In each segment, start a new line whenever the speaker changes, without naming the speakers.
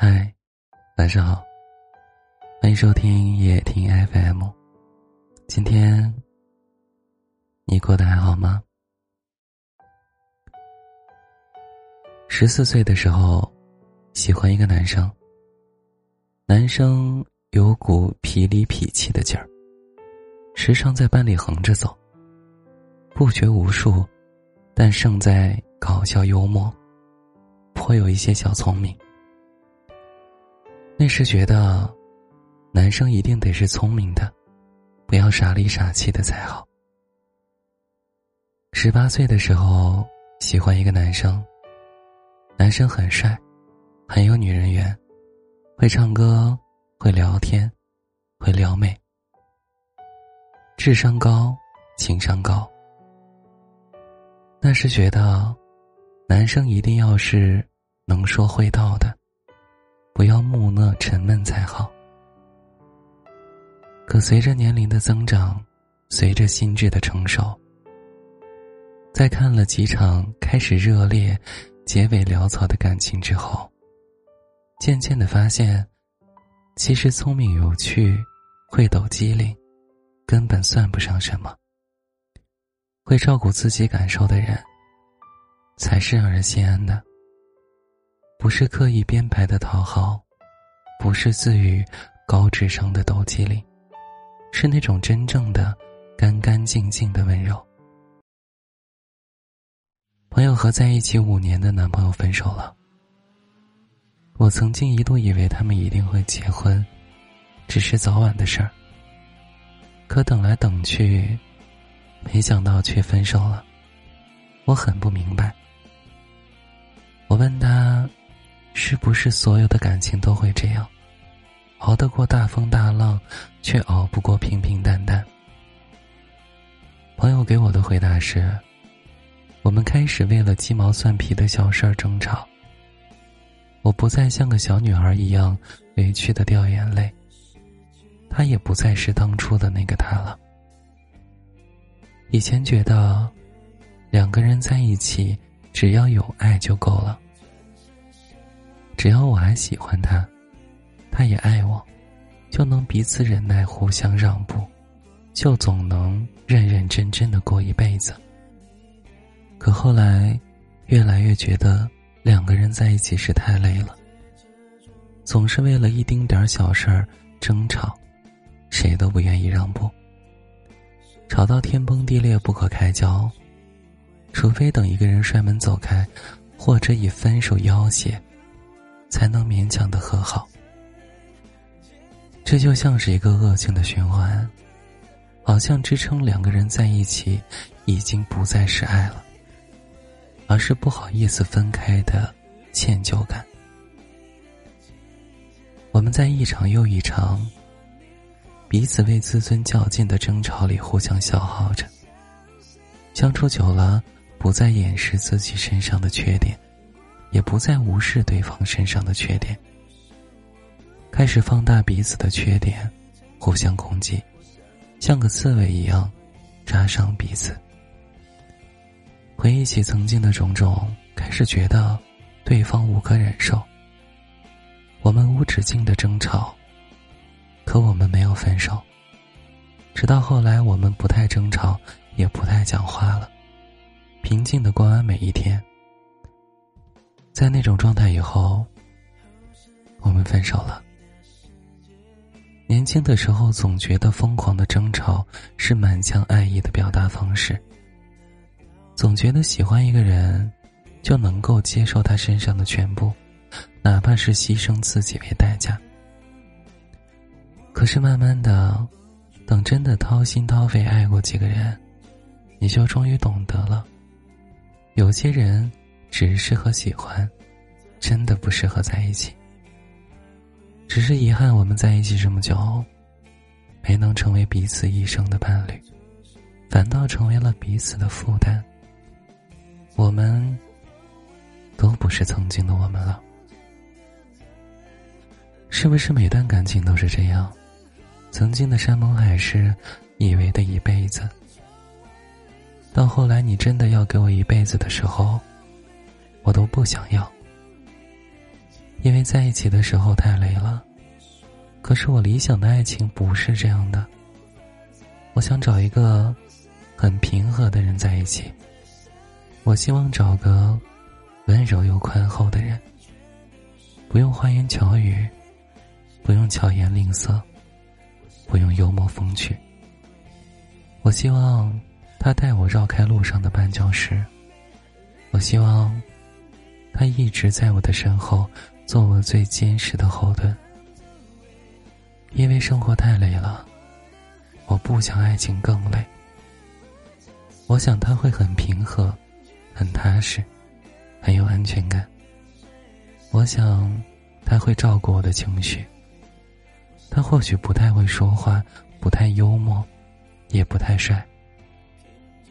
嗨，晚上好，欢迎收听夜听 FM。今天你过得还好吗？十四岁的时候，喜欢一个男生。男生有股痞里痞气的劲儿，时常在班里横着走。不学无术，但胜在搞笑幽默，颇有一些小聪明。那时觉得，男生一定得是聪明的，不要傻里傻气的才好。十八岁的时候，喜欢一个男生。男生很帅，很有女人缘，会唱歌，会聊天，会撩妹，智商高，情商高。那时觉得，男生一定要是能说会道的。不要木讷沉闷才好。可随着年龄的增长，随着心智的成熟，在看了几场开始热烈、结尾潦草的感情之后，渐渐的发现，其实聪明有趣、会抖机灵，根本算不上什么。会照顾自己感受的人，才是让人心安的。不是刻意编排的讨好，不是自诩高智商的斗机灵，是那种真正的干干净净的温柔。朋友和在一起五年的男朋友分手了，我曾经一度以为他们一定会结婚，只是早晚的事儿。可等来等去，没想到却分手了，我很不明白。我问他。是不是所有的感情都会这样，熬得过大风大浪，却熬不过平平淡淡？朋友给我的回答是：我们开始为了鸡毛蒜皮的小事儿争吵。我不再像个小女孩一样委屈的掉眼泪，他也不再是当初的那个他了。以前觉得，两个人在一起，只要有爱就够了。只要我还喜欢他，他也爱我，就能彼此忍耐，互相让步，就总能认认真真的过一辈子。可后来，越来越觉得两个人在一起是太累了，总是为了一丁点小事儿争吵，谁都不愿意让步，吵到天崩地裂不可开交，除非等一个人摔门走开，或者以分手要挟。才能勉强的和好，这就像是一个恶性的循环，好像支撑两个人在一起，已经不再是爱了，而是不好意思分开的歉疚感。我们在一场又一场彼此为自尊较劲的争吵里互相消耗着，相处久了，不再掩饰自己身上的缺点。也不再无视对方身上的缺点，开始放大彼此的缺点，互相攻击，像个刺猬一样扎伤彼此。回忆起曾经的种种，开始觉得对方无可忍受。我们无止境的争吵，可我们没有分手。直到后来，我们不太争吵，也不太讲话了，平静的过完每一天。在那种状态以后，我们分手了。年轻的时候总觉得疯狂的争吵是满腔爱意的表达方式，总觉得喜欢一个人就能够接受他身上的全部，哪怕是牺牲自己为代价。可是慢慢的，等真的掏心掏肺爱过几个人，你就终于懂得了，有些人。只适合喜欢，真的不适合在一起。只是遗憾，我们在一起这么久，没能成为彼此一生的伴侣，反倒成为了彼此的负担。我们都不是曾经的我们了，是不是每段感情都是这样？曾经的山盟海誓，以为的一辈子，到后来你真的要给我一辈子的时候。我都不想要。因为在一起的时候太累了。可是我理想的爱情不是这样的。我想找一个很平和的人在一起。我希望找个温柔又宽厚的人，不用花言巧语，不用巧言令色，不用幽默风趣。我希望他带我绕开路上的绊脚石。我希望他一直在我的身后，做我最坚实的后盾。因为生活太累了，我不想爱情更累。我想他会很平和，很踏实，很有安全感。我想他会照顾我的情绪。他或许不太会说话，不太幽默，也不太帅。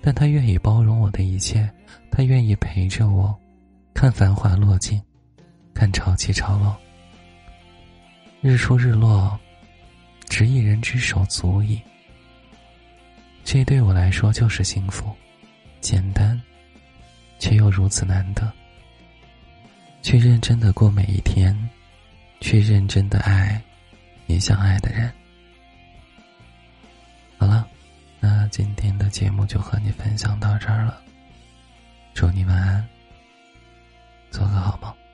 但他愿意包容我的一切，他愿意陪着我，看繁华落尽，看潮起潮落，日出日落。执一人之手足矣。这对我来说就是幸福，简单，却又如此难得。去认真的过每一天，去认真的爱你想爱的人。好了，那今天的节目就和你分享到这儿了。祝你晚安。做个好梦。